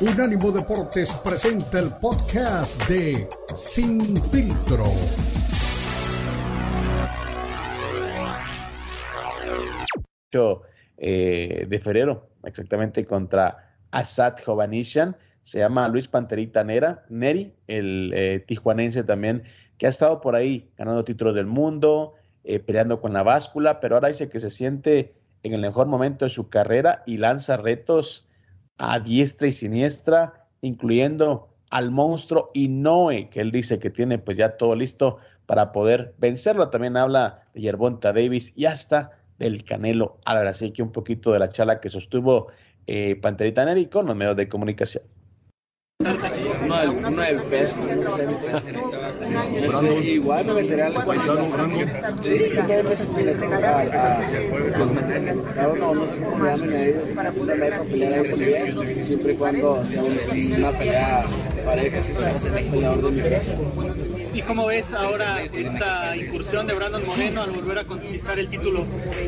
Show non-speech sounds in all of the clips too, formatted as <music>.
Unánimo Deportes presenta el podcast de Sin Filtro. Eh, de febrero, exactamente contra Asad Jovanishan. Se llama Luis Panterita Nera, Neri, el eh, tijuanense también, que ha estado por ahí ganando títulos del mundo, eh, peleando con la báscula, pero ahora dice que se siente en el mejor momento de su carrera y lanza retos a diestra y siniestra, incluyendo al monstruo Inoue, que él dice que tiene pues ya todo listo para poder vencerlo. También habla de Yerbonta Davis y hasta del Canelo Álvarez. Así que un poquito de la charla que sostuvo eh, Panterita Neri con los medios de comunicación. Uno del, uno del peso, igual me meteré al paisano Sí, que me a, a meternos, no, no sé cómo me llaman a ellos, para poder pelear ahí con ellos, siempre y cuando sea una pelea el de. ¿Y cómo ves ahora esta incursión de Brandon Moreno al volver a conquistar el título?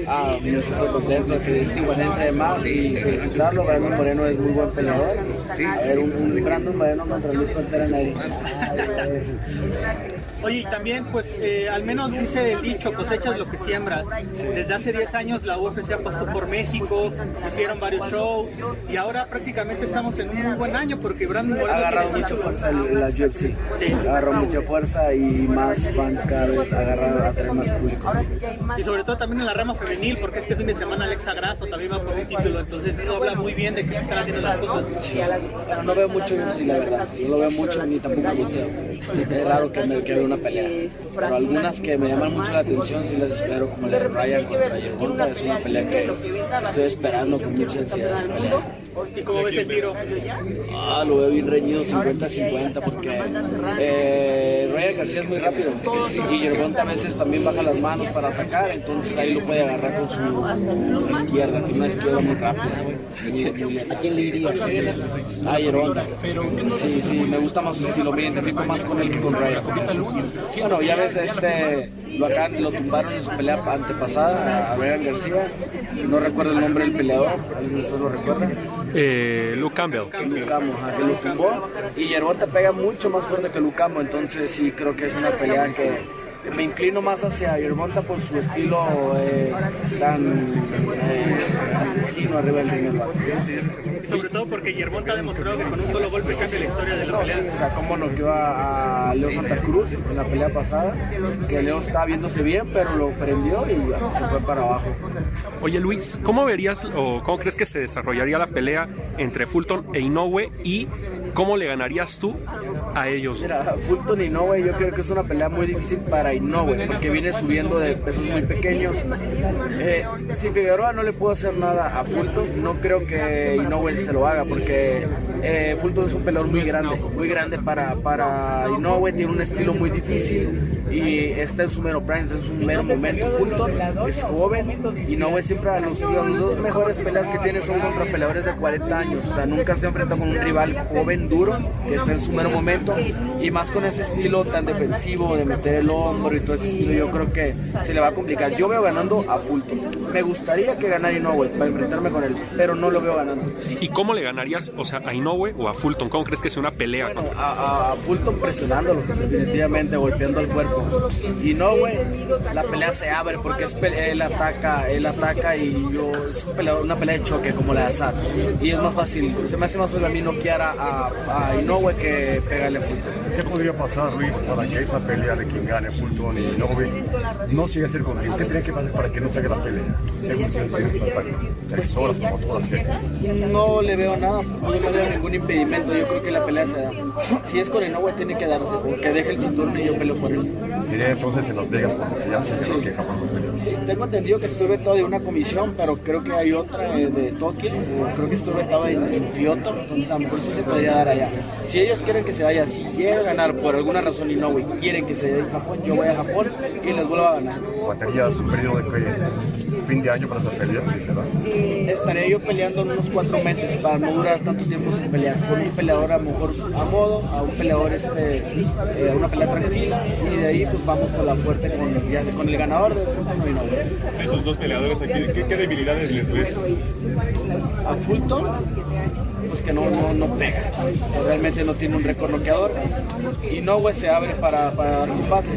Ah, yo estoy contento que es tijuanense además y felicitarlo. Brandon Moreno es muy buen peleador. Sí, a ver, un, un Brandon Moreno contra Luis Pantera Neri. <laughs> Oye, y también, pues, eh, al menos dice el dicho, cosechas lo que siembras. Desde hace 10 años la UFC apostó por México, hicieron varios shows, y ahora prácticamente estamos en un muy buen año porque Brandon Moreno... Mucha fuerza la UFC. Sí. Agarró mucha fuerza y más fans cada vez agarrado a tener más público. Y sobre todo también en la rama femenil, porque este fin de semana Alexa Grasso también va por un título, entonces eso habla muy bien de que se están haciendo las cosas. no veo mucho UFC, la verdad. No lo veo mucho ni tampoco mucho. Es raro que me quede una pelea. Pero algunas que me llaman mucho la atención sí las espero, como la de Ryan contra Yermonta. Es una pelea que estoy esperando con mucha ansiedad esa pelea. ¿Y cómo ves el tiro? Ah, lo veo bien reñido 50-50 porque eh, Ryan García es muy rápido y Yerbonta a veces también baja las manos para atacar, entonces ahí lo puede agarrar con su izquierda, tiene una izquierda muy rápida. ¿A quién le iría? A Yerbonta. Sí, sí, me gusta más su estilo, me identifico más con él que con Ryan. Sí, bueno, ya ves, este, lo, acá, lo tumbaron en su pelea antepasada a Ryan García, no recuerdo el nombre del peleador, ¿alguien se lo recuerda? Eh, Luke Campbell. Que que lo tumbó. Y Yerbota pega mucho más fuerte que Luke Campbell, entonces sí creo que es una pelea que me inclino más hacia Yermonta por su estilo eh, tan eh, asesino arriba del ring. Sobre todo porque Yermonta ha demostrado que con un solo golpe cambia la historia de la pelea. Sí, o sea, cómo noqueó a Leo Santa Cruz en la pelea pasada, que Leo estaba viéndose bien, pero lo prendió y se fue para abajo. Oye Luis, ¿cómo verías o cómo crees que se desarrollaría la pelea entre Fulton e Inoue y cómo le ganarías tú a ellos? Mira, Fulton Inoue yo creo que es una pelea muy difícil para Inoue porque viene subiendo de pesos muy pequeños. Eh, si Figueroa no le puedo hacer nada a Fulton, no creo que Inoue se lo haga porque eh, Fulton es un peleador muy grande, muy grande para, para Inoue, tiene un estilo muy difícil y está en su mero prime, está en su mero momento. Fulton es joven, Inoue siempre a los, los dos mejores peleas que tiene son contra peleadores de 40 años, o sea, nunca se enfrenta con un rival joven, duro, que está en su mero momento y más con ese estilo tan defensivo de meter el hombro y todo ese estilo, yo creo que se le va a complicar. Yo veo ganando a Fulton. Me gustaría que ganara Inoue para enfrentarme con él, pero no lo veo ganando. ¿Y cómo le ganarías, o sea, a Inoue o a Fulton? ¿Cómo crees que sea una pelea? Bueno, a, a, Fulton presionándolo, definitivamente golpeando el cuerpo. Inoue, la pelea se abre porque es él ataca, él ataca y yo es un pelea, una pelea de choque como la de Assad. Y es más fácil, se me hace más fácil a mí noquear a, a, a Inoue que pegarle a Fulton. ¿Qué podría pasar, Luis, para que esa pelea de quien gane Fulton y Inoue no siga a ser contigo? ¿Qué tiene que pasar para que no se haga la pelea? ¿Qué función tiene para tres horas como todas las No le veo nada, no le veo ningún impedimento. Yo creo que la pelea se da. Si es con Inoue, tiene que darse, que deje el cinturón y yo peleo por él. Diré entonces en Las Vegas, porque ya se sí. que Japón los peleó. Sí, tengo entendido que estuve vetado de una comisión, pero creo que hay otra eh, de Tokio. Creo que estuve vetado en, en, Kyoto, entonces a lo mejor sí se podría allá. Si ellos quieren que se vaya, si llega a ganar por alguna razón Inoue, quieren que se vaya a Japón, yo voy a Japón y les vuelvo a ganar. ¿Baterías un periodo de fin de año para esa pelea? Si se da? Estaré yo peleando en unos cuatro meses para no durar tanto tiempo sin pelear. Con un peleador a lo mejor a modo, a un peleador este, eh, una pelea tranquila y de ahí pues vamos con la fuerte con el, ya, con el ganador de Fulton y Inoue. Esos dos peleadores aquí, ¿qué, qué debilidades les ves? A Fulton, pues que no, no, no pega. Realmente no tiene un récord noqueador. Y no, güey, se abre para, para combate.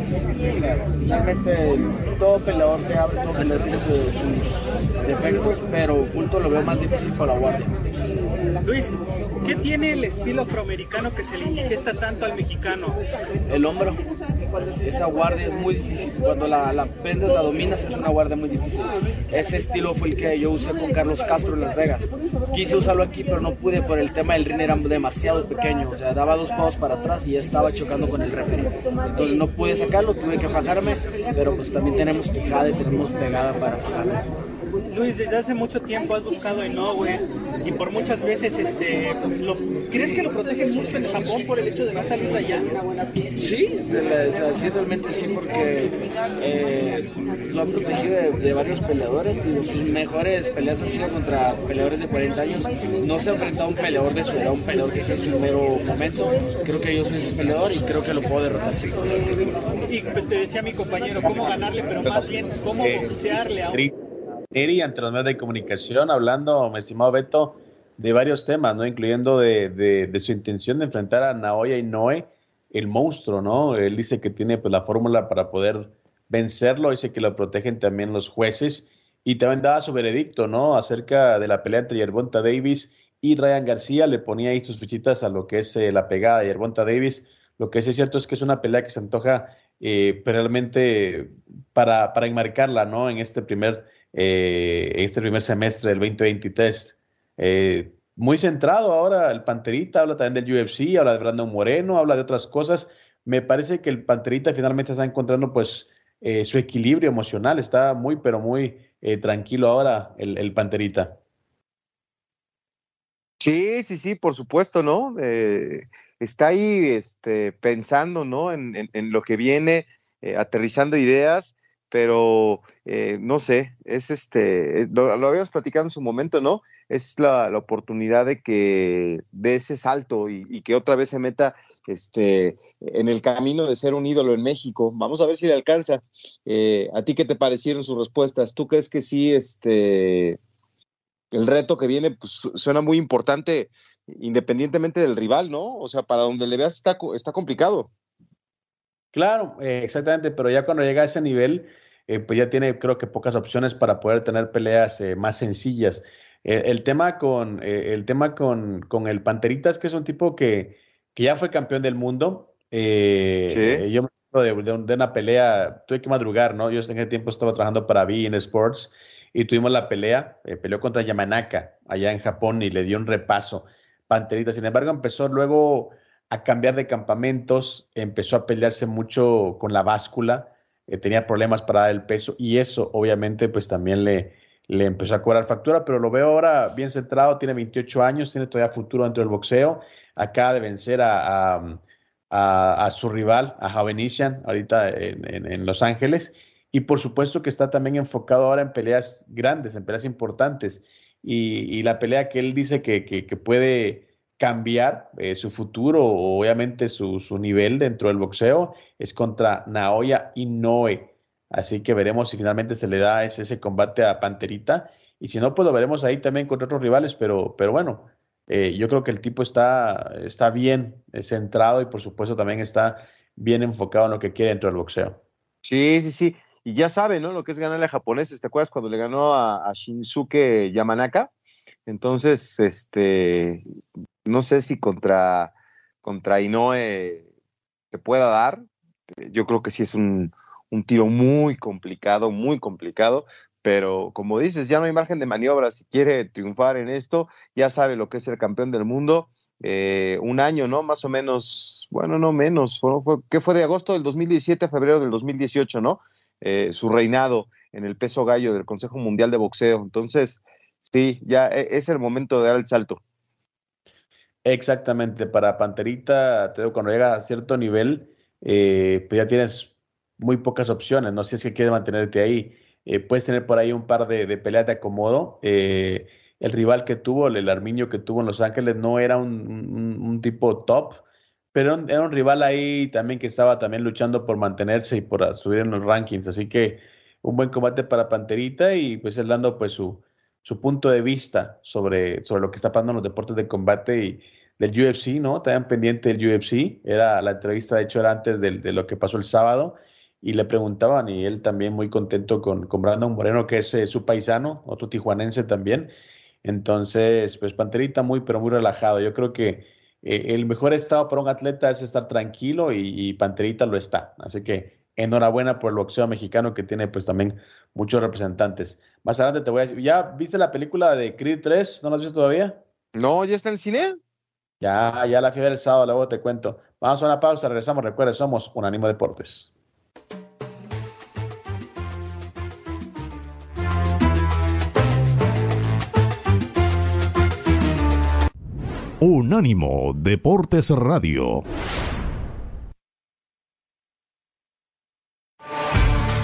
realmente todo peleador se abre, todo peleador tiene sus, defectos, pero Fulton lo veo más difícil para la guardia. Luis, ¿qué tiene el estilo afroamericano que se le indigesta tanto al mexicano? El hombro esa guardia es muy difícil. Cuando la, la la dominas, es una guardia muy difícil. Ese estilo fue el que yo usé con Carlos Castro en Las Vegas. Quise usarlo aquí, pero no pude por el tema del ring, era demasiado pequeño. O sea, daba dos pasos para atrás y ya estaba chocando con el referee. Entonces no pude sacarlo, tuve que fajarme, pero pues también tenemos quijada y tenemos pegada para fajarme. Luis, desde hace mucho tiempo has buscado Inoue y por muchas veces, este, lo, ¿crees que lo protegen mucho en Japón por el hecho de no salir allá? Sí, sí, realmente sí, porque eh, lo han protegido de, varios peleadores. sus mejores peleas han sido contra peleadores de 40 años. No se ha enfrentado a un peleador de su edad, un peleador que está en su mero momento. Creo que yo soy ese peleador y creo que lo puedo derrotar. Sí. Y te decía mi compañero, cómo ganarle, pero más bien cómo eh, boxearle a un Eri ante los medios de comunicación, hablando, mi estimado Beto, de varios temas, ¿no? Incluyendo de, de, su intención de enfrentar a Naoya Inoue, el monstruo, ¿no? Él dice que tiene pues, la fórmula para poder vencerlo, dice que lo protegen también los jueces y también daba su veredicto, ¿no? Acerca de la pelea entre Yerbonta Davis y Ryan García, le ponía ahí sus fichitas a lo que es eh, la pegada de Yerbonta Davis. Lo que es cierto es que es una pelea que se antoja eh, realmente para, para enmarcarla, ¿no? En este primer eh, este primer semestre del 2023. Eh, muy centrado ahora el Panterita, habla también del UFC, habla de Brandon Moreno, habla de otras cosas. Me parece que el Panterita finalmente está encontrando pues eh, su equilibrio emocional, está muy pero muy tranquilo ahora el, Panterita. Sí, sí, sí, por supuesto, ¿no? está ahí este, pensando, ¿no? En, en lo que viene, aterrizando ideas pero eh, no sé, es este, lo, habíamos platicado en su momento, ¿no? Es la, oportunidad de que de ese salto y, que otra vez se meta este, en el camino de ser un ídolo en México. Vamos a ver si le alcanza. Eh, ¿A ti qué te parecieron sus respuestas? ¿Tú crees que sí, este, el reto que viene, pues suena muy importante independientemente del rival, ¿no? O sea, para donde le veas está, está complicado. Claro, eh, exactamente, pero ya cuando llega a ese nivel, eh, pues ya tiene creo que pocas opciones para poder tener peleas eh, más sencillas. el tema con el tema con, con, el Panterita es que es un tipo que, que ya fue campeón del mundo. ¿Sí? Yo me acuerdo de, de, una pelea, tuve que madrugar, ¿no? Yo en ese tiempo estaba trabajando para Bein Sports y tuvimos la pelea, peleó contra Yamanaka allá en Japón y le dio un repaso. Panterita, sin embargo, empezó luego a cambiar de campamentos, empezó a pelearse mucho con la báscula, eh, tenía problemas para dar el peso y eso obviamente pues también le, le empezó a cobrar factura, pero lo veo ahora bien centrado, tiene 28 años, tiene todavía futuro dentro del boxeo, acaba de vencer a, a, su rival, a Javenician, ahorita en, Los Ángeles, y por supuesto que está también enfocado ahora en peleas grandes, en peleas importantes, y, la pelea que él dice que, que puede cambiar eh, su futuro, obviamente su, su, nivel dentro del boxeo, es contra Naoya Inoue. Así que veremos si finalmente se le da ese, ese, combate a Panterita. Y si no, pues lo veremos ahí también contra otros rivales. Pero, pero bueno, eh, yo creo que el tipo está, está bien centrado y por supuesto también está bien enfocado en lo que quiere dentro del boxeo. Sí, sí, sí. Y ya sabe, ¿no? Lo que es ganarle a japoneses. ¿Te acuerdas cuando le ganó a, a Shinsuke Yamanaka? Entonces, este, no sé si contra, contra Inoue se pueda dar. Yo creo que sí es un, tiro muy complicado, muy complicado, pero como dices, ya no hay margen de maniobra. Si quiere triunfar en esto, ya sabe lo que es el campeón del mundo. Eh, un año, ¿no? Más o menos, bueno, no menos, fue, ¿qué fue de agosto del 2017 a febrero del 2018, ¿no? Eh, su reinado en el peso gallo del Consejo Mundial de Boxeo. Entonces, sí, ya e, es el momento de dar el salto. Exactamente, para Panterita, te digo, cuando llega a cierto nivel, eh, pues ya tienes muy pocas opciones, no si es que quieres mantenerte ahí. Eh, puedes tener por ahí un par de, peleas de acomodo. Eh, el rival que tuvo, el Armiño que tuvo en Los Ángeles, no era un, tipo top, pero era un rival ahí también que estaba también luchando por mantenerse y por subir en los rankings. Así que un buen combate para Panterita y pues él dando pues su, su punto de vista sobre, sobre lo que está pasando en los deportes de combate y del UFC, ¿no? También pendiente del UFC. Era la entrevista, de hecho, era antes de, lo que pasó el sábado y le preguntaban, y él también muy contento con, con Brandon Moreno, que es eh, su paisano, otro tijuanense también. Entonces, pues Panterita muy, pero muy relajado. Yo creo que eh, el mejor estado para un atleta es estar tranquilo y, Panterita lo está. Así que enhorabuena por el boxeo mexicano que tiene pues también muchos representantes. Más adelante te voy a decir, ¿ya viste la película de Creed 3? ¿No la has visto todavía? No, ¿ya está en el cine? Ya, ya la fiebre del sábado, luego te cuento. Vamos a una pausa, regresamos. Recuerda, somos Unánimo Deportes. Unánimo Deportes Radio.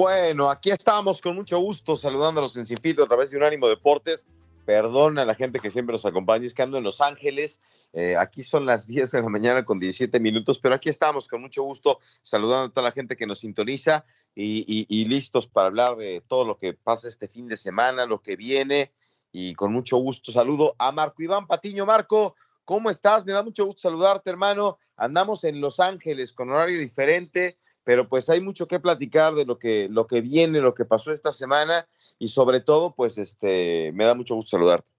Bueno, aquí estamos con mucho gusto saludándolos en Sin a través de Unánimo Deportes. Perdón a la gente que siempre nos acompaña, es que ando en Los Ángeles. Eh, aquí son las 10 de la mañana con 17 minutos, pero aquí estamos con mucho gusto saludando a toda la gente que nos sintoniza y, listos para hablar de todo lo que pasa este fin de semana, lo que viene. Y con mucho gusto saludo a Marco Iván Patiño. Marco, ¿cómo estás? Me da mucho gusto saludarte, hermano. Andamos en Los Ángeles con horario diferente pero pues hay mucho que platicar de lo que, lo que viene, lo que pasó esta semana y sobre todo, pues este, me da mucho gusto saludarte.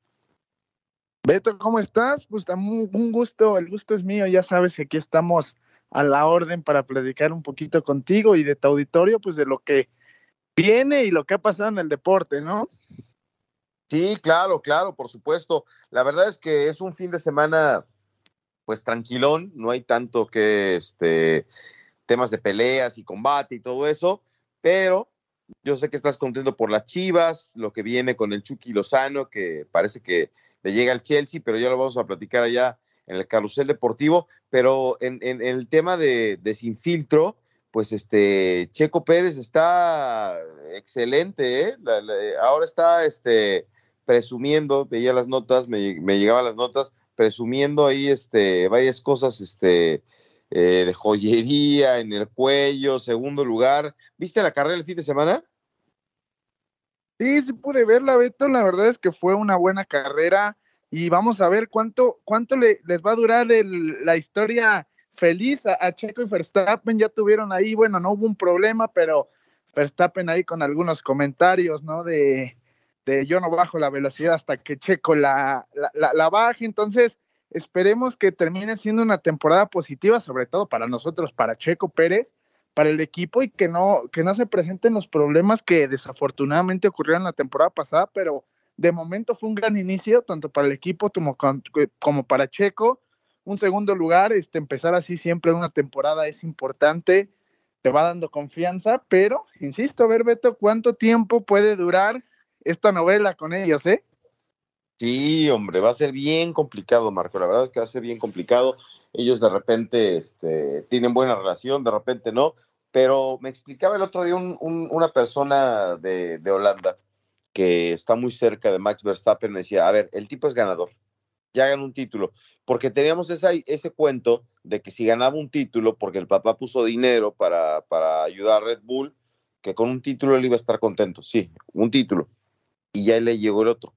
Beto, ¿cómo estás? Pues un gusto, el gusto es mío, ya sabes que aquí estamos a la orden para platicar un poquito contigo y de tu auditorio, pues de lo que viene y lo que ha pasado en el deporte, ¿no? Sí, claro, claro, por supuesto. La verdad es que es un fin de semana, pues tranquilón, no hay tanto que, este, temas de peleas y combate y todo eso, pero yo sé que estás contento por las Chivas, lo que viene con el Chucky Lozano, que parece que le llega al Chelsea, pero ya lo vamos a platicar allá en el carrusel deportivo, pero en, el tema de, de, sin filtro, pues este Checo Pérez está excelente, ¿eh? ahora está este presumiendo, veía las notas, me, me llegaban las notas, presumiendo ahí este varias cosas este eh, de joyería en el cuello, segundo lugar. ¿Viste la carrera el fin de semana? Sí, sí pude verla, Beto. La verdad es que fue una buena carrera y vamos a ver cuánto, cuánto le, les va a durar la historia feliz a, Checo y Verstappen. Ya tuvieron ahí, bueno, no hubo un problema, pero Verstappen ahí con algunos comentarios, ¿no? De, de yo no bajo la velocidad hasta que Checo la, la, la baje. Entonces, Esperemos que termine siendo una temporada positiva, sobre todo para nosotros, para Checo Pérez, para el equipo y que no, que no se presenten los problemas que desafortunadamente ocurrieron la temporada pasada, pero de momento fue un gran inicio, tanto para el equipo como, como para Checo. Un segundo lugar, este, empezar así siempre una temporada es importante, te va dando confianza, pero insisto, a ver, Beto, ¿cuánto tiempo puede durar esta novela con ellos, eh? Sí, hombre, va a ser bien complicado, Marco. La verdad es que va a ser bien complicado. Ellos de repente este, tienen buena relación, de repente no. Pero me explicaba el otro día una persona de, Holanda que está muy cerca de Max Verstappen. Me decía, a ver, el tipo es ganador. Ya ganó un título. Porque teníamos ese cuento de que si ganaba un título, porque el papá puso dinero para, para ayudar a Red Bull, que con un título él iba a estar contento. Sí, un título. Y ya le llegó el otro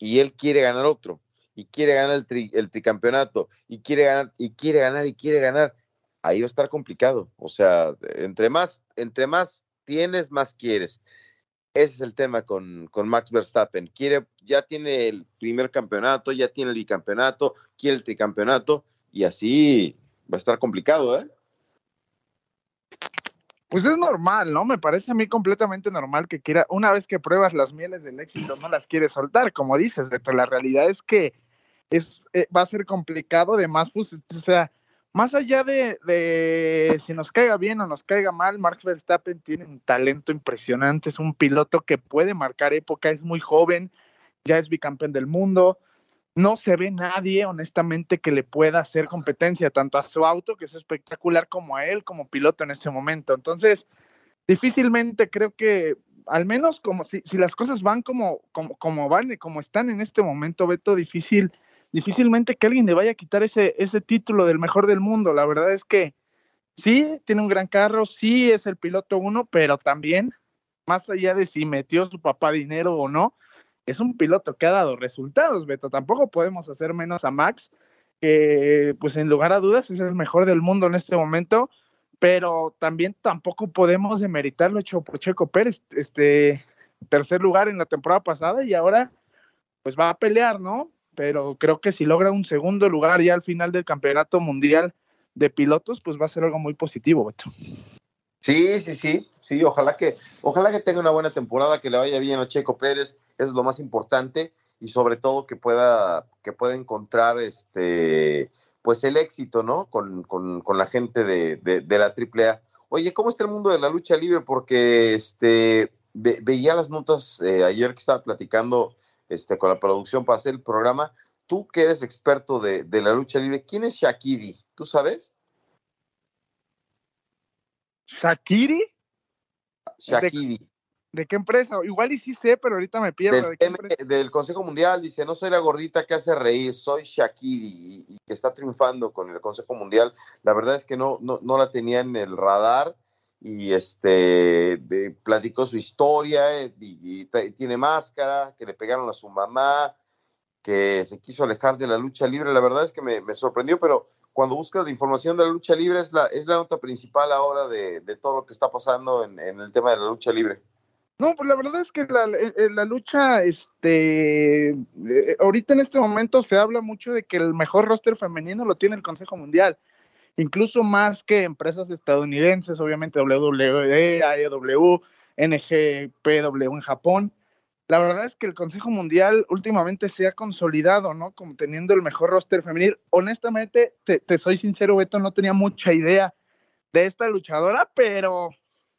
y él quiere ganar otro, y quiere ganar el, el tricampeonato, y quiere ganar, y quiere ganar, y quiere ganar, ahí va a estar complicado. O sea, entre más, entre más tienes, más quieres. Ese es el tema con, con, Max Verstappen. Quiere, ya tiene el primer campeonato, ya tiene el bicampeonato, quiere el tricampeonato, y así va a estar complicado, ¿eh? Pues es normal, ¿no? Me parece a mí completamente normal que quiera, una vez que pruebas las mieles del éxito, no las quieres soltar, como dices, Beto. La realidad es que es, eh, va a ser complicado, además, pues, o sea, más allá de, de, si nos caiga bien o nos caiga mal, Max Verstappen tiene un talento impresionante, es un piloto que puede marcar época, es muy joven, ya es bicampeón del mundo. No se ve nadie, honestamente, que le pueda hacer competencia tanto a su auto, que es espectacular, como a él como piloto en este momento. Entonces, difícilmente creo que, al menos como si, si las cosas van como, como, como van y como están en este momento, Beto, difícil, difícilmente que alguien le vaya a quitar ese, ese título del mejor del mundo. La verdad es que sí, tiene un gran carro, sí es el piloto uno, pero también, más allá de si metió su papá dinero o no, es un piloto que ha dado resultados, Beto. Tampoco podemos hacer menos a Max, que pues en lugar a dudas es el mejor del mundo en este momento, pero también tampoco podemos demeritar lo hecho por Checo Pérez, este tercer lugar en la temporada pasada y ahora pues va a pelear, ¿no? Pero creo que si logra un segundo lugar ya al final del campeonato mundial de pilotos, pues va a ser algo muy positivo, Beto. Sí, sí, sí, sí, ojalá que, ojalá que tenga una buena temporada, que le vaya bien a Checo Pérez, es lo más importante, y sobre todo que pueda, que pueda encontrar este pues el éxito, ¿no? Con, con, con la gente de, de, de, la AAA. Oye, ¿cómo está el mundo de la lucha libre? Porque este ve, veía las notas eh, ayer que estaba platicando este, con la producción para hacer el programa. Tú que eres experto de, de la lucha libre, ¿quién es Shakiri? ¿Tú sabes? ¿Shakiri? Shakiri. ¿De, ¿De, qué empresa? Igual y sí sé, pero ahorita me pierdo. Del, ¿De del, Consejo Mundial dice, no soy la gordita que hace reír, soy Shakiri y, que está triunfando con el Consejo Mundial. La verdad es que no, no, no la tenía en el radar y este de, platicó su historia y, y, y, tiene máscara, que le pegaron a su mamá, que se quiso alejar de la lucha libre. La verdad es que me, me sorprendió, pero cuando buscas información de la lucha libre es la, es la nota principal ahora de, de todo lo que está pasando en, en, el tema de la lucha libre. No, pues la verdad es que la, la lucha, este, eh, ahorita en este momento se habla mucho de que el mejor roster femenino lo tiene el Consejo Mundial, incluso más que empresas estadounidenses, obviamente WWE, AEW, NGPW en Japón. La verdad es que el Consejo Mundial últimamente se ha consolidado, ¿no? Como teniendo el mejor roster femenil. Honestamente, te, soy sincero, Beto, no tenía mucha idea de esta luchadora, pero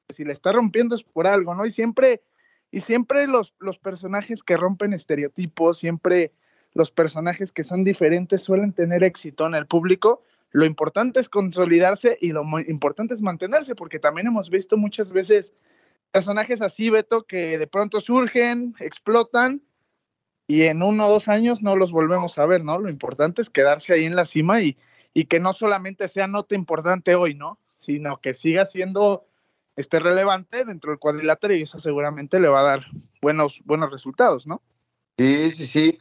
si le está rompiendo es por algo, ¿no? Y siempre, y siempre los, los personajes que rompen estereotipos, siempre los personajes que son diferentes suelen tener éxito en el público. Lo importante es consolidarse y lo importante es mantenerse, porque también hemos visto muchas veces personajes así, Beto, que de pronto surgen, explotan y en uno o dos años no los volvemos a ver, ¿no? Lo importante es quedarse ahí en la cima y, y que no solamente sea nota importante hoy, ¿no? Sino que siga siendo esté relevante dentro del cuadrilátero y eso seguramente le va a dar buenos, buenos resultados, ¿no? Sí, sí, sí.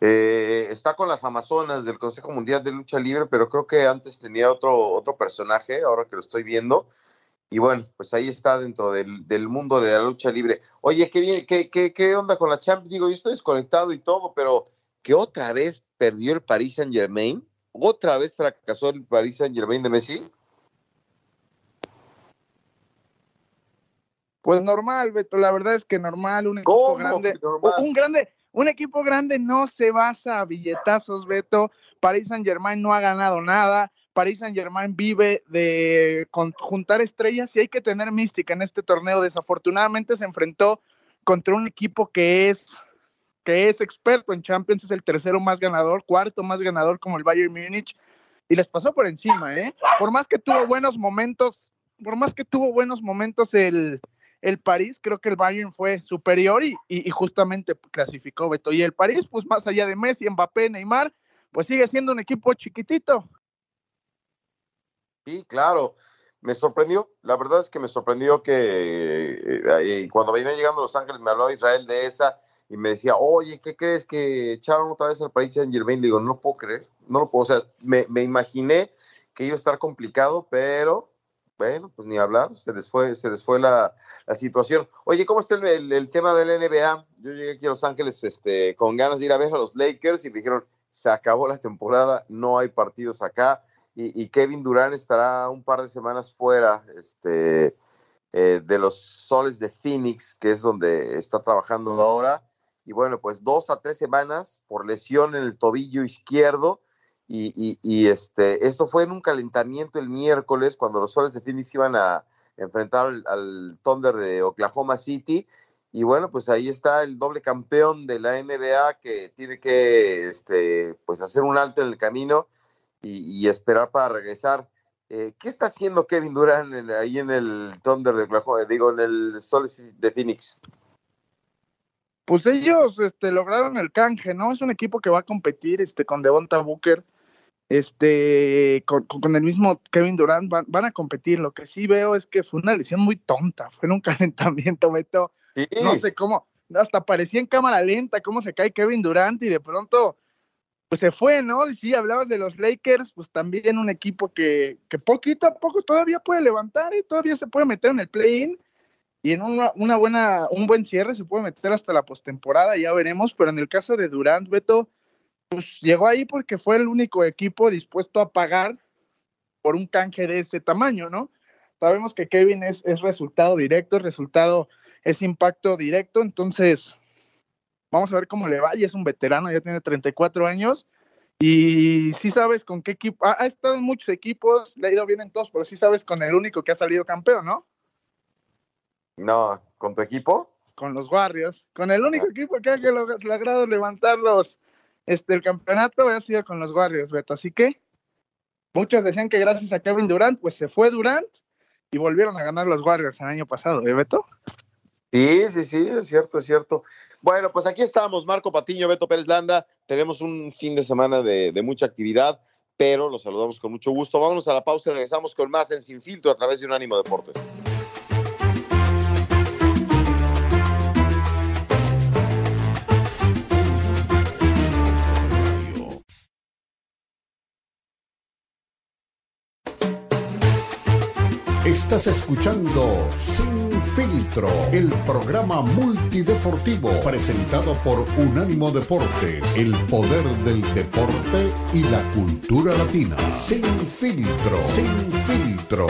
Eh, está con las Amazonas del Consejo Mundial de Lucha Libre, pero creo que antes tenía otro, otro personaje, ahora que lo estoy viendo. Y bueno, pues ahí está dentro del, del mundo de la lucha libre. Oye, ¿qué, bien, qué, qué, ¿qué onda con la Champions? Digo, yo estoy desconectado y todo, pero que otra vez perdió el Paris Saint Germain, otra vez fracasó el Paris Saint Germain de Messi. Pues normal, Beto, la verdad es que normal, un equipo grande, un grande, un equipo grande no se basa a billetazos, Beto. Paris Saint Germain no ha ganado nada. Paris Saint Germain vive de juntar estrellas y hay que tener mística en este torneo. Desafortunadamente se enfrentó contra un equipo que es que es experto en Champions, es el tercero más ganador, cuarto más ganador como el Bayern Múnich y les pasó por encima, ¿eh? Por más que tuvo buenos momentos, por más que tuvo buenos momentos el el París, creo que el Bayern fue superior y, y, y, justamente clasificó Beto. Y el París, pues más allá de Messi, Mbappé, Neymar, pues sigue siendo un equipo chiquitito. Sí, claro. Me sorprendió, la verdad es que me sorprendió que eh, cuando venía llegando a Los Ángeles me hablaba Israel de esa y me decía, oye, ¿qué crees que echaron otra vez al Paris Saint Germain? Le digo, no lo puedo creer, no lo puedo, o sea, me, me imaginé que iba a estar complicado, pero bueno, pues ni hablar, se les fue, se les fue la, la situación. Oye, ¿cómo está el, el, el, tema del NBA? Yo llegué aquí a Los Ángeles este, con ganas de ir a ver a los Lakers y me dijeron, se acabó la temporada, no hay partidos acá. Y, Kevin Durant estará un par de semanas fuera este, eh, de los soles de Phoenix, que es donde está trabajando ahora. Y bueno, pues dos a tres semanas por lesión en el tobillo izquierdo. Y, este, esto fue en un calentamiento el miércoles cuando los soles de Phoenix iban a enfrentar al, Thunder de Oklahoma City. Y bueno, pues ahí está el doble campeón de la NBA que tiene que este, pues hacer un alto en el camino y esperar para regresar. Eh, ¿Qué está haciendo Kevin Durant ahí en el Thunder de Oklahoma, digo, en el Sol de Phoenix? Pues ellos este, lograron el canje, ¿no? Es un equipo que va a competir este, con Devonta Booker, este, con, el mismo Kevin Durant, van, a competir. Lo que sí veo es que fue una lesión muy tonta, fue en un <laughs> calentamiento, Beto. No sé cómo, hasta parecía en cámara lenta cómo se cae Kevin Durant y de pronto pues se fue, ¿no? Y sí, hablabas de los Lakers, pues también un equipo que, que poquito a poco todavía puede levantar y todavía se puede meter en el play-in y en una, una, buena, un buen cierre se puede meter hasta la postemporada, ya veremos, pero en el caso de Durant, Beto, pues llegó ahí porque fue el único equipo dispuesto a pagar por un canje de ese tamaño, ¿no? Sabemos que Kevin es, es resultado directo, el resultado es impacto directo, entonces Vamos a ver cómo le va. Y es un veterano, ya tiene 34 años. Y sí sabes con qué equipo. Ha, estado en muchos equipos, le ha ido bien en todos, pero sí sabes con el único que ha salido campeón, ¿no? No, ¿con tu equipo? Con los Warriors. Con el único ah. equipo que ha logrado levantar los, este, el campeonato ha sido con los Warriors, Beto. Así que muchos decían que gracias a Kevin Durant, pues se fue Durant y volvieron a ganar los Warriors el año pasado, ¿eh, Beto? Sí, sí, sí, es cierto, es cierto. Bueno, pues aquí estamos, Marco Patiño, Beto Pérez Landa. Tenemos un fin de semana de, mucha actividad, pero los saludamos con mucho gusto. Vámonos a la pausa y regresamos con más en Sin Filtro a través de un ánimo Deportes. Estás escuchando Sin Filtro, el programa multideportivo presentado por Unánimo Deportes, el poder del deporte y la cultura latina. Sin Filtro, Sin Filtro.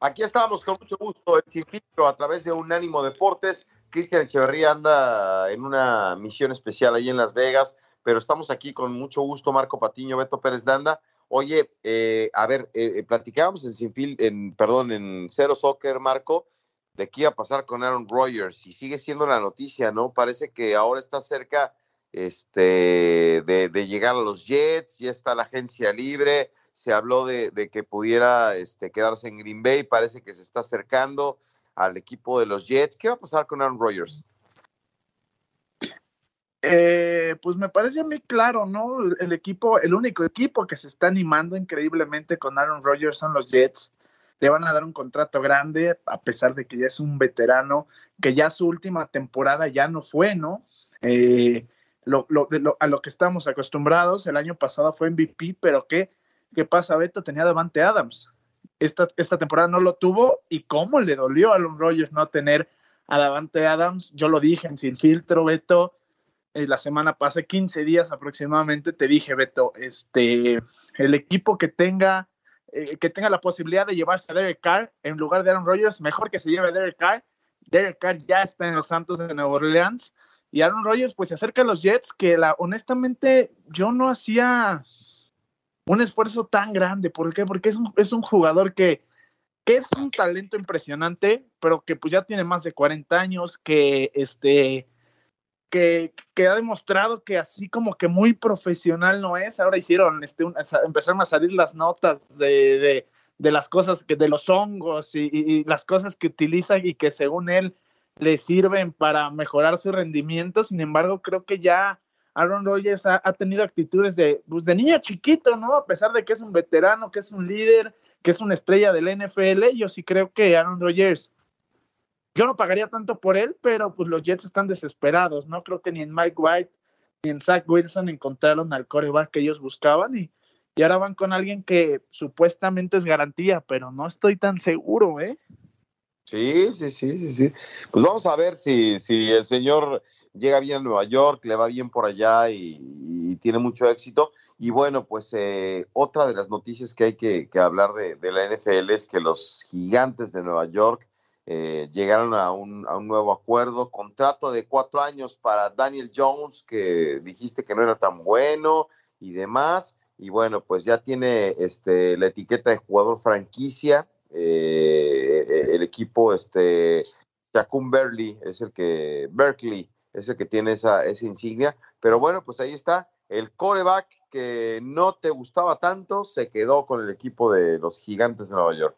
Aquí estamos con mucho gusto en Sin Filtro a través de Unánimo Deportes Cristian Echeverría anda en una misión especial ahí en Las Vegas, pero estamos aquí con mucho gusto, Marco Patiño, Beto Pérez Danda. Oye, eh, a ver, eh, eh, platicábamos en Sinfield, en, perdón, en Cero Soccer, Marco, de qué iba a pasar con Aaron Rodgers y sigue siendo la noticia, ¿no? Parece que ahora está cerca este, de, llegar a los Jets, ya está la agencia libre, se habló de, que pudiera este, quedarse en Green Bay, parece que se está acercando al equipo de los Jets. ¿Qué va a pasar con Aaron Rodgers? Eh, pues me parece muy claro, ¿no? El equipo, el único equipo que se está animando increíblemente con Aaron Rodgers son los Jets. Le van a dar un contrato grande, a pesar de que ya es un veterano, que ya su última temporada ya no fue, ¿no? Eh, a lo que estamos acostumbrados, el año pasado fue MVP, pero ¿qué, qué pasa, Beto? Tenía Davante Adams esta, esta temporada no lo tuvo y cómo le dolió a Aaron Rodgers no tener a Davante Adams. Yo lo dije en Sin Filtro, Beto, eh, la semana pasada, 15 días aproximadamente, te dije, Beto, este, el equipo que tenga, eh, que tenga la posibilidad de llevarse a Derek Carr en lugar de Aaron Rodgers, mejor que se lleve a Derek Carr. Derek Carr ya está en los Santos de Nueva Orleans y Aaron Rodgers pues se acerca a los Jets que la, honestamente yo no hacía un esfuerzo tan grande. ¿Por qué? Porque es un, es un jugador que, que, es un talento impresionante, pero que pues ya tiene más de 40 años, que este... Que, que, ha demostrado que así como que muy profesional no es. Ahora hicieron, este, empezaron a salir las notas de, de, de las cosas, que, de los hongos y, y, las cosas que utiliza y que según él le sirven para mejorar su rendimiento. Sin embargo, creo que ya Aaron Rodgers ha, tenido actitudes de, pues, de niño chiquito, ¿no? A pesar de que es un veterano, que es un líder, que es una estrella del NFL, yo sí creo que Aaron Rodgers, yo no pagaría tanto por él, pero pues los Jets están desesperados, ¿no? Creo que ni en Mike White ni en Zach Wilson encontraron al coreback que ellos buscaban y, y ahora van con alguien que supuestamente es garantía, pero no estoy tan seguro, ¿eh? Sí, sí, sí, sí, sí. Pues vamos a ver si, si el señor llega bien a Nueva York, le va bien por allá y, tiene mucho éxito. Y bueno, pues eh, otra de las noticias que hay que, hablar de, la NFL es que los gigantes de Nueva York eh, llegaron a un, nuevo acuerdo, contrato de cuatro años para Daniel Jones, que dijiste que no era tan bueno y demás. Y bueno, pues ya tiene este, la etiqueta de jugador franquicia. Eh, el equipo, este, Jacum Berkeley es el que, Berkeley es el que tiene esa, insignia. Pero bueno, pues ahí está. El coreback que no te gustaba tanto se quedó con el equipo de los gigantes de Nueva York.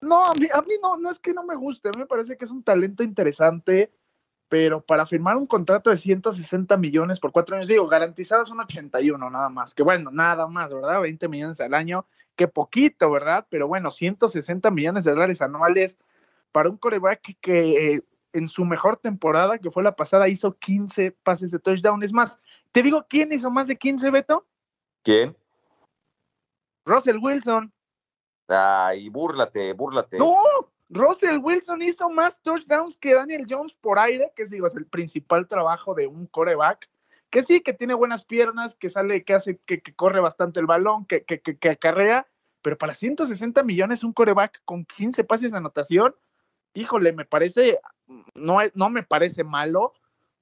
No, a mí, a mí no, no es que no me guste, a mí me parece que es un talento interesante, pero para firmar un contrato de 160 millones por cuatro años, digo, garantizados son 81 nada más, que bueno, nada más, ¿verdad? 20 millones al año, que poquito, ¿verdad? Pero bueno, 160 millones de dólares anuales para un coreback que eh, en su mejor temporada, que fue la pasada, hizo 15 pases de touchdown. Es más, te digo, ¿quién hizo más de 15, Beto? ¿Quién? Russell Wilson. Ay, búrlate, búrlate. No, Russell Wilson hizo más touchdowns que Daniel Jones por aire, que es, digo, es el principal trabajo de un coreback. Que sí, que tiene buenas piernas, que sale, que hace, que, corre bastante el balón, que, que, que, que acarrea, pero para 160 millones un coreback con 15 pases de anotación, híjole, me parece, no, no me parece malo,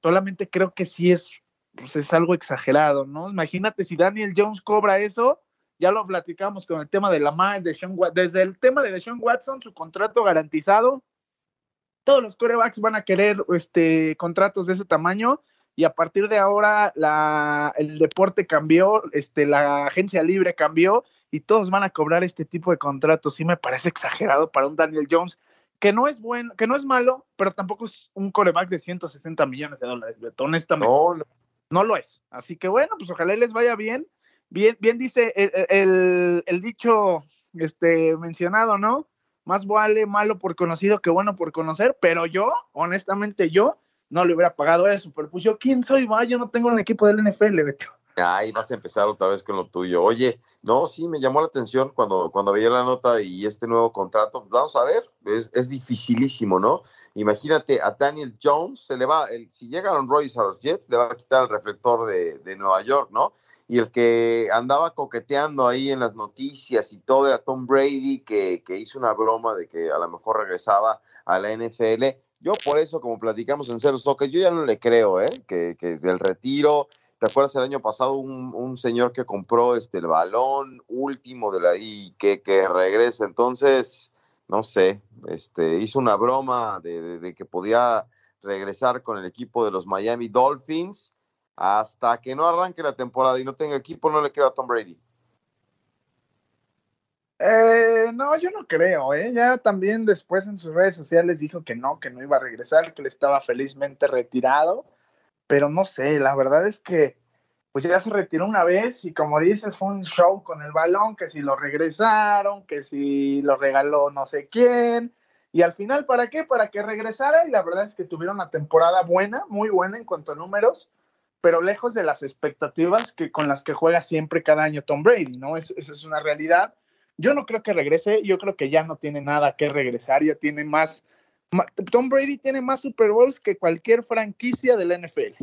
solamente creo que sí es, pues es algo exagerado, ¿no? Imagínate si Daniel Jones cobra eso, ya lo platicamos con el tema de Lamar, de Sean desde el tema de Sean Watson, su contrato garantizado, todos los corebacks van a querer este, contratos de ese tamaño y a partir de ahora la, el deporte cambió, este, la agencia libre cambió y todos van a cobrar este tipo de contratos. Sí me parece exagerado para un Daniel Jones que no es bueno, que no es malo, pero tampoco es un coreback de 160 millones de dólares, honestamente. No, no, lo es. Así que bueno, pues ojalá les vaya bien. Bien, bien dice el, el, dicho este, mencionado, ¿no? Más vale malo por conocido que bueno por conocer, pero yo, honestamente, yo no le hubiera pagado eso. Pero pues yo, ¿quién soy? Va, yo no tengo un equipo del NFL, Beto. Ay, vas a empezar otra vez con lo tuyo. Oye, no, sí, me llamó la atención cuando, cuando veía la nota y este nuevo contrato. Vamos a ver, es, es dificilísimo, ¿no? Imagínate, a Daniel Jones se le va, el, si llega Aaron Royce a los Jets, le va a quitar el reflector de, de Nueva York, ¿no? Y el que andaba coqueteando ahí en las noticias y todo era Tom Brady, que, que hizo una broma de que a lo mejor regresaba a la NFL. Yo por eso, como platicamos en Cero Soccer, yo ya no le creo, ¿eh? Que, que del retiro ¿Te acuerdas el año pasado un, señor que compró este, el balón último de la y que, que regresa? Entonces, no sé, este, hizo una broma de, que podía regresar con el equipo de los Miami Dolphins hasta que no arranque la temporada y no tenga equipo, no le creo a Tom Brady. Eh, no, yo no creo, ¿eh? Ya también después en sus redes sociales dijo que no, que no iba a regresar, que le estaba felizmente retirado pero no sé, la verdad es que pues ya se retiró una vez y como dices, fue un show con el balón, que si lo regresaron, que si lo regaló no sé quién, y al final, ¿para qué? Para que regresara y la verdad es que tuvieron una temporada buena, muy buena en cuanto a números, pero lejos de las expectativas que con las que juega siempre cada año Tom Brady, ¿no? esa es una realidad. Yo no creo que regrese, yo creo que ya no tiene nada que regresar, ya tiene más Tom Brady tiene más Super Bowls que cualquier franquicia de la NFL.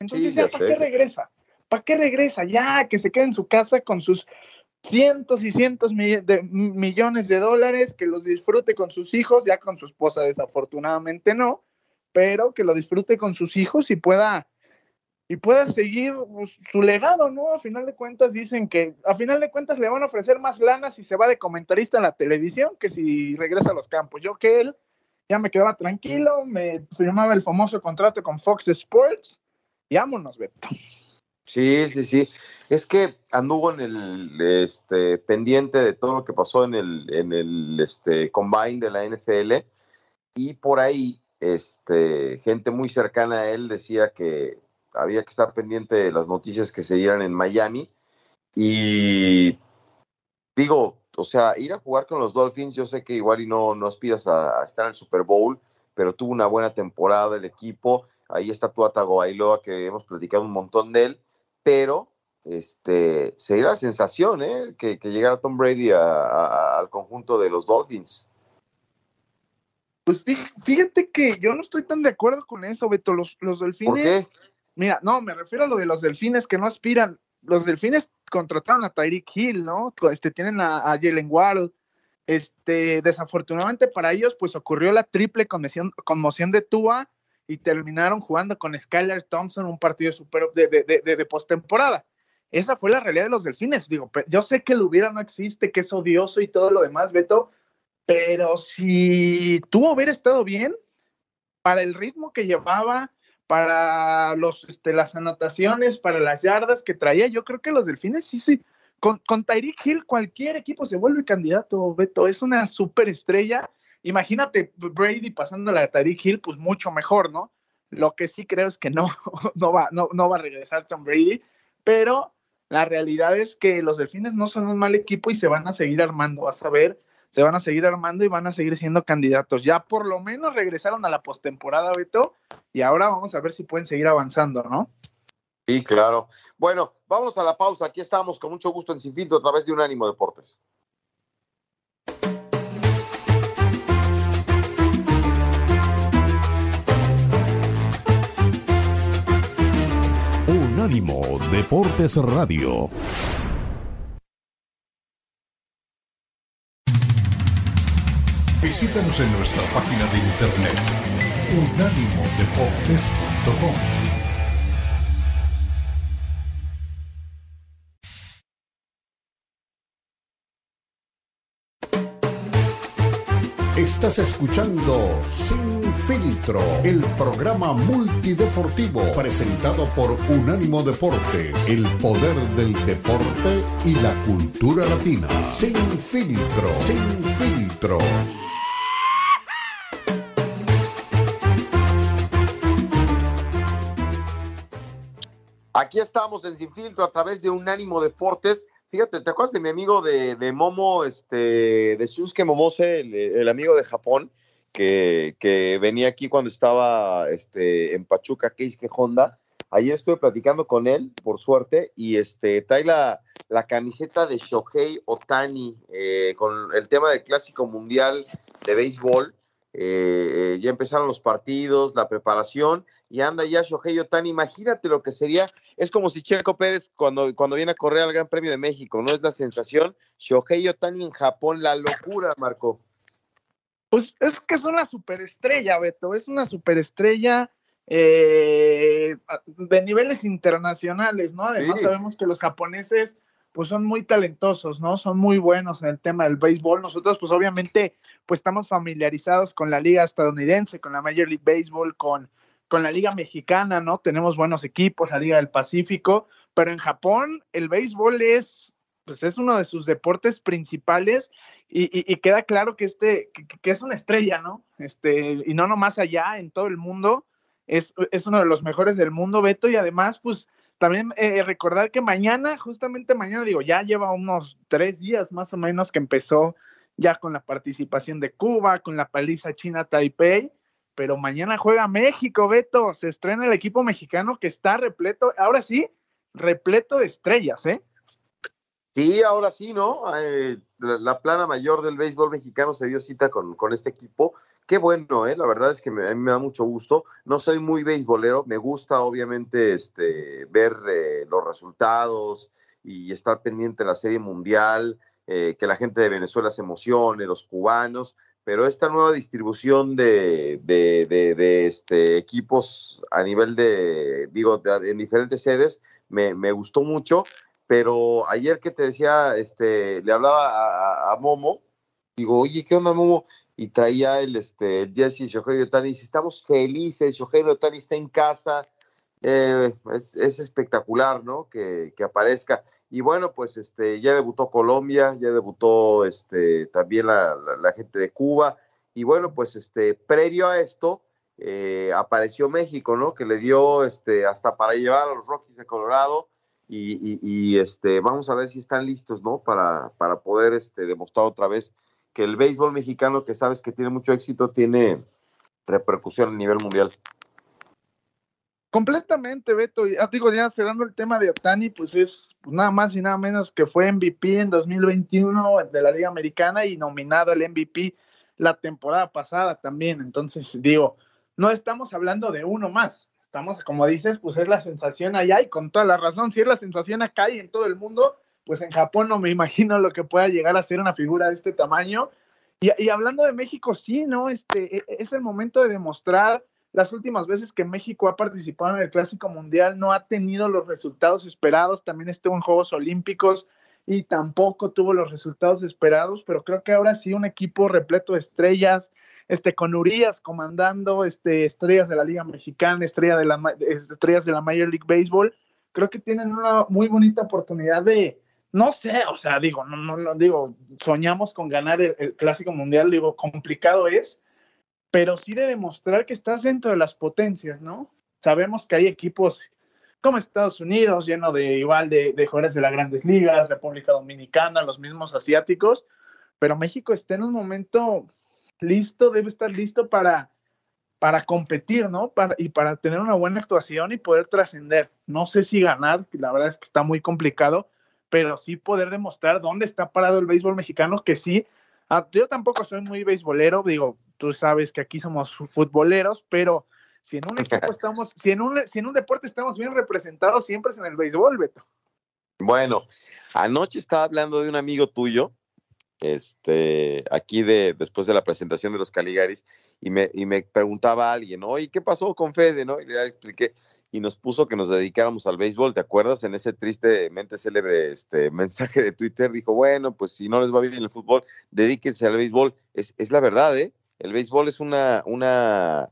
Entonces, ya, ¿para qué regresa? ¿Para qué regresa? Ya, que se quede en su casa con sus cientos y cientos de millones de dólares, que los disfrute con sus hijos, ya con su esposa desafortunadamente no, pero que lo disfrute con sus hijos y pueda y pueda seguir pues, su legado, ¿no? A final de cuentas dicen que a final de cuentas le van a ofrecer más lana si se va de comentarista en la televisión que si regresa a los campos. Yo que él ya me quedaba tranquilo, me firmaba el famoso contrato con Fox Sports y vámonos, Beto. Sí, sí, sí. Es que anduvo en el este, pendiente de todo lo que pasó en el, en el este, combine de la NFL y por ahí este, gente muy cercana a él decía que había que estar pendiente de las noticias que se dieran en Miami y digo, o sea, ir a jugar con los Dolphins, yo sé que igual y no, no aspiras a, estar en el Super Bowl, pero tuvo una buena temporada el equipo. Ahí está Tuatago Bailoa, que hemos platicado un montón de él, pero este, sería la sensación ¿eh? que, llegara Tom Brady al conjunto de los Dolphins. Pues fíjate que yo no estoy tan de acuerdo con eso, Beto. Los, los delfines. ¿Por qué? Mira, no, me refiero a lo de los delfines que no aspiran. Los delfines contrataron a Tyreek Hill, ¿no? Este, tienen a, Jalen Ward. Este, desafortunadamente para ellos, pues ocurrió la triple conmoción, conmoción de Tua y terminaron jugando con Skylar Thompson un partido super de, de postemporada. Esa fue la realidad de los delfines. Digo, yo sé que el hubiera no existe, que es odioso y todo lo demás, Beto, pero si tú hubiera estado bien, para el ritmo que llevaba, para los, este, las anotaciones, para las yardas que traía, yo creo que los delfines sí, sí. Con, con Tyreek Hill, cualquier equipo se vuelve candidato, Beto. Es una superestrella. Imagínate Brady pasándole a Tyreek Hill, pues mucho mejor, ¿no? Lo que sí creo es que no, <laughs> no, va, no, no va a regresar Tom Brady, pero la realidad es que los delfines no son un mal equipo y se van a seguir armando. Vas a ver se van a seguir armando y van a seguir siendo candidatos. Ya por lo menos regresaron a la postemporada, Beto, y ahora vamos a ver si pueden seguir avanzando, ¿no? Sí, claro. Bueno, vamos a la pausa. Aquí estamos con mucho gusto en Sin Filtro a través de Unánimo Deportes. Unánimo Deportes Radio. Visítanos en nuestra página de internet unánimodeportes.com. Estás escuchando Sin Filtro, el programa multideportivo presentado por Unánimo Deportes, el poder del deporte y la cultura latina. Sin Filtro, Sin Filtro. Aquí estamos en Sin Filtro a través de Unánimo Deportes. Fíjate, ¿te acuerdas de mi amigo de, Momo, este, de Shunsuke Momose, el, amigo de Japón, que, venía aquí cuando estaba este, en Pachuca, Keisuke Honda? Ayer estuve platicando con él, por suerte, y este, trae la, la camiseta de Shohei Otani eh, con el tema del Clásico Mundial de Béisbol. Eh, ya empezaron los partidos, la preparación, y anda ya Shohei Otani. Imagínate lo que sería es como si Checo Pérez cuando, cuando viene a correr al Gran Premio de México, ¿no? Es la sensación. Shohei Otani en Japón, la locura, Marco. Pues es que es una superestrella, Beto, es una superestrella eh, de niveles internacionales, ¿no? Además sabemos que los japoneses pues son muy talentosos, ¿no? Son muy buenos en el tema del béisbol. Nosotros pues obviamente pues estamos familiarizados con la liga estadounidense, con la Major League Baseball, con con la Liga Mexicana, ¿no? Tenemos buenos equipos, la Liga del Pacífico, pero en Japón el béisbol es, pues es uno de sus deportes principales y, queda claro que este, que, es una estrella, ¿no? Este, y no nomás allá, en todo el mundo, es, es uno de los mejores del mundo, Beto, y además, pues también eh, recordar que mañana, justamente mañana, digo, ya lleva unos tres días más o menos que empezó ya con la participación de Cuba, con la paliza China Taipei, pero mañana juega México, Beto. Se estrena el equipo mexicano que está repleto, ahora sí, repleto de estrellas, ¿eh? Sí, ahora sí, ¿no? Eh, la, plana mayor del béisbol mexicano se dio cita con, este equipo. Qué bueno, ¿eh? La verdad es que a mí me da mucho gusto. No soy muy beisbolero, me gusta obviamente este, ver eh, los resultados y estar pendiente de la serie mundial, eh, que la gente de Venezuela se emocione, los cubanos, pero esta nueva distribución de, de, este, equipos a nivel de, digo, en diferentes sedes, me, gustó mucho, pero ayer que te decía, este, le hablaba a, Momo, digo, oye, ¿qué onda, Momo? Y traía el, este, Jesse Shohei Otani, dice, estamos felices, Shohei Otani está en casa, eh, es, es, espectacular, ¿no? Que, que aparezca. Y bueno, pues este, ya debutó Colombia, ya debutó este, también la, gente de Cuba. Y bueno, pues este, previo a esto, eh, apareció México, ¿no? Que le dio este, hasta para llevar a los Rockies de Colorado. Y, este, vamos a ver si están listos, ¿no? Para, para poder este, demostrar otra vez que el béisbol mexicano, que sabes que tiene mucho éxito, tiene repercusión a nivel mundial. Completamente, Beto. Ya digo, ya cerrando el tema de Otani, pues es pues, nada más y nada menos que fue MVP en 2021 de la Liga Americana y nominado al MVP la temporada pasada también. Entonces, digo, no estamos hablando de uno más. Estamos, como dices, pues es la sensación allá y con toda la razón. Si es la sensación acá y en todo el mundo, pues en Japón no me <laughs> imagino lo que pueda llegar a ser una figura de este tamaño. Y, hablando de México, sí, ¿no? Este, e, es el momento de demostrar las últimas veces que México ha participado en el Clásico Mundial no ha tenido los resultados esperados, también estuvo en Juegos Olímpicos y tampoco tuvo los resultados esperados, pero creo que ahora sí un equipo repleto de estrellas, este, con Urias comandando, este, estrellas de la Liga Mexicana, estrella de la, estrellas de la Major League Baseball, creo que tienen una muy bonita oportunidad de, no sé, o sea, digo, no, no, no digo, soñamos con ganar el, el Clásico Mundial, digo, complicado es, pero sí de demostrar que estás dentro de las potencias, ¿no? Sabemos que hay equipos como Estados Unidos, lleno de igual de, de jugadores de las grandes ligas, República Dominicana, los mismos asiáticos, pero México está en un momento listo, debe estar listo para, para competir, ¿no? Para, y para tener una buena actuación y poder trascender. No sé si ganar, la verdad es que está muy complicado, pero sí poder demostrar dónde está parado el béisbol mexicano, que sí, ah, yo tampoco soy muy beisbolero, digo, tú sabes que aquí somos futboleros, pero si en un <laughs> equipo estamos, si en un, si en un deporte estamos bien representados, siempre es en el béisbol, Beto. Bueno, anoche estaba hablando de un amigo tuyo, este, aquí de, después de la presentación de los Caligaris, y me, y me preguntaba a alguien, oye, ¿qué pasó con Fede? ¿no? Y le expliqué, y nos puso que nos dedicáramos al béisbol, ¿te acuerdas? En ese tristemente célebre este, mensaje de Twitter, dijo, bueno, pues si no les va bien el fútbol, dedíquense al béisbol. Es, es la verdad, ¿eh? El béisbol es una, una,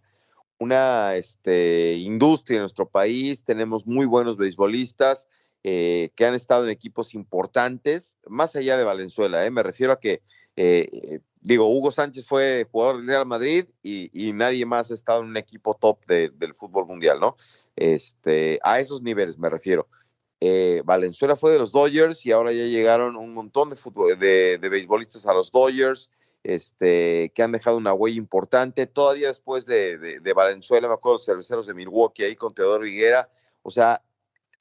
una este, industria en nuestro país, tenemos muy buenos beisbolistas eh, que han estado en equipos importantes, más allá de Valenzuela, ¿eh? me refiero a que, eh, digo, Hugo Sánchez fue jugador del Real Madrid y, nadie más ha estado en un equipo top de, del fútbol mundial, ¿no? Este, a esos niveles me refiero. Eh, Valenzuela fue de los Dodgers y ahora ya llegaron un montón de, fútbol, de, beisbolistas a los Dodgers este, que han dejado una huella importante. Todavía después de, Valenzuela, me acuerdo los cerveceros de Milwaukee ahí con Teodoro Higuera. O sea,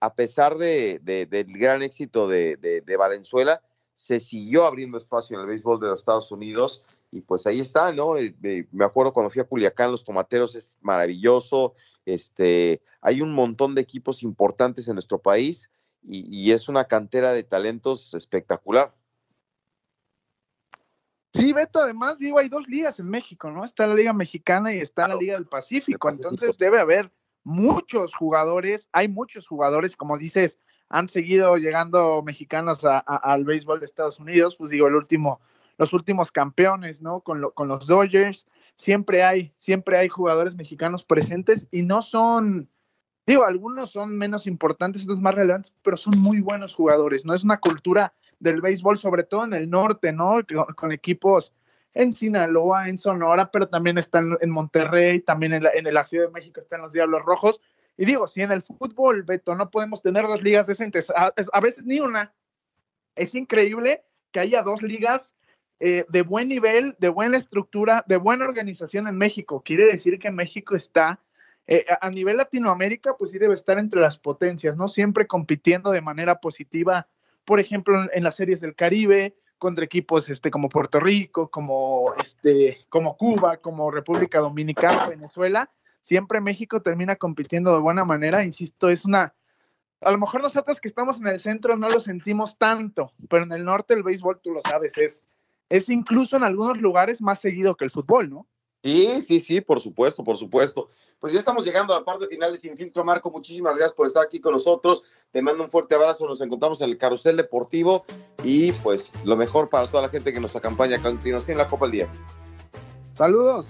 a pesar de, del gran éxito de, Valenzuela, se siguió abriendo espacio en el béisbol de los Estados Unidos. Y pues ahí está, ¿no? Eh, me acuerdo cuando fui a Culiacán, los tomateros es maravilloso. Este, hay un montón de equipos importantes en nuestro país y, y es una cantera de talentos espectacular. Sí, Beto, además digo, hay dos ligas en México, ¿no? Está la Liga Mexicana y está la Liga del Pacífico, entonces debe haber muchos jugadores, hay muchos jugadores, como dices, han seguido llegando mexicanos a, al béisbol de Estados Unidos, pues digo, el último, los últimos campeones, ¿no? Con, lo, con los Dodgers, siempre hay, siempre hay jugadores mexicanos presentes y no son, digo, algunos son menos importantes, otros más relevantes, pero son muy buenos jugadores, ¿no? Es una cultura del béisbol, sobre todo en el norte, ¿no? Con, con equipos en Sinaloa, en Sonora, pero también están en Monterrey, también en la, en la, Ciudad de México están los Diablos Rojos. Y digo, si en el fútbol, Beto, no podemos tener dos ligas decentes, a, veces ni una, es increíble que haya dos ligas eh, de buen nivel, de buena estructura, de buena organización en México. Quiere decir que México está eh, a nivel Latinoamérica, pues sí debe estar entre las potencias, ¿no? Siempre compitiendo de manera positiva por ejemplo, en, en las series del Caribe, contra equipos este, como Puerto Rico, como, este, como Cuba, como República Dominicana, Venezuela, siempre México termina compitiendo de buena manera. Insisto, es una... A lo mejor nosotros que estamos en el centro no lo sentimos tanto, pero en el norte el béisbol, tú lo sabes, es, es incluso en algunos lugares más seguido que el fútbol, ¿no? Sí, sí, sí, por supuesto, por supuesto. Pues ya estamos llegando a la parte final de Sin Filtro, Marco. Muchísimas gracias por estar aquí con nosotros. Te mando un fuerte abrazo. Nos encontramos en el Carrusel Deportivo y pues lo mejor para toda la gente que nos acompaña a continuación en la Copa del Día. Saludos.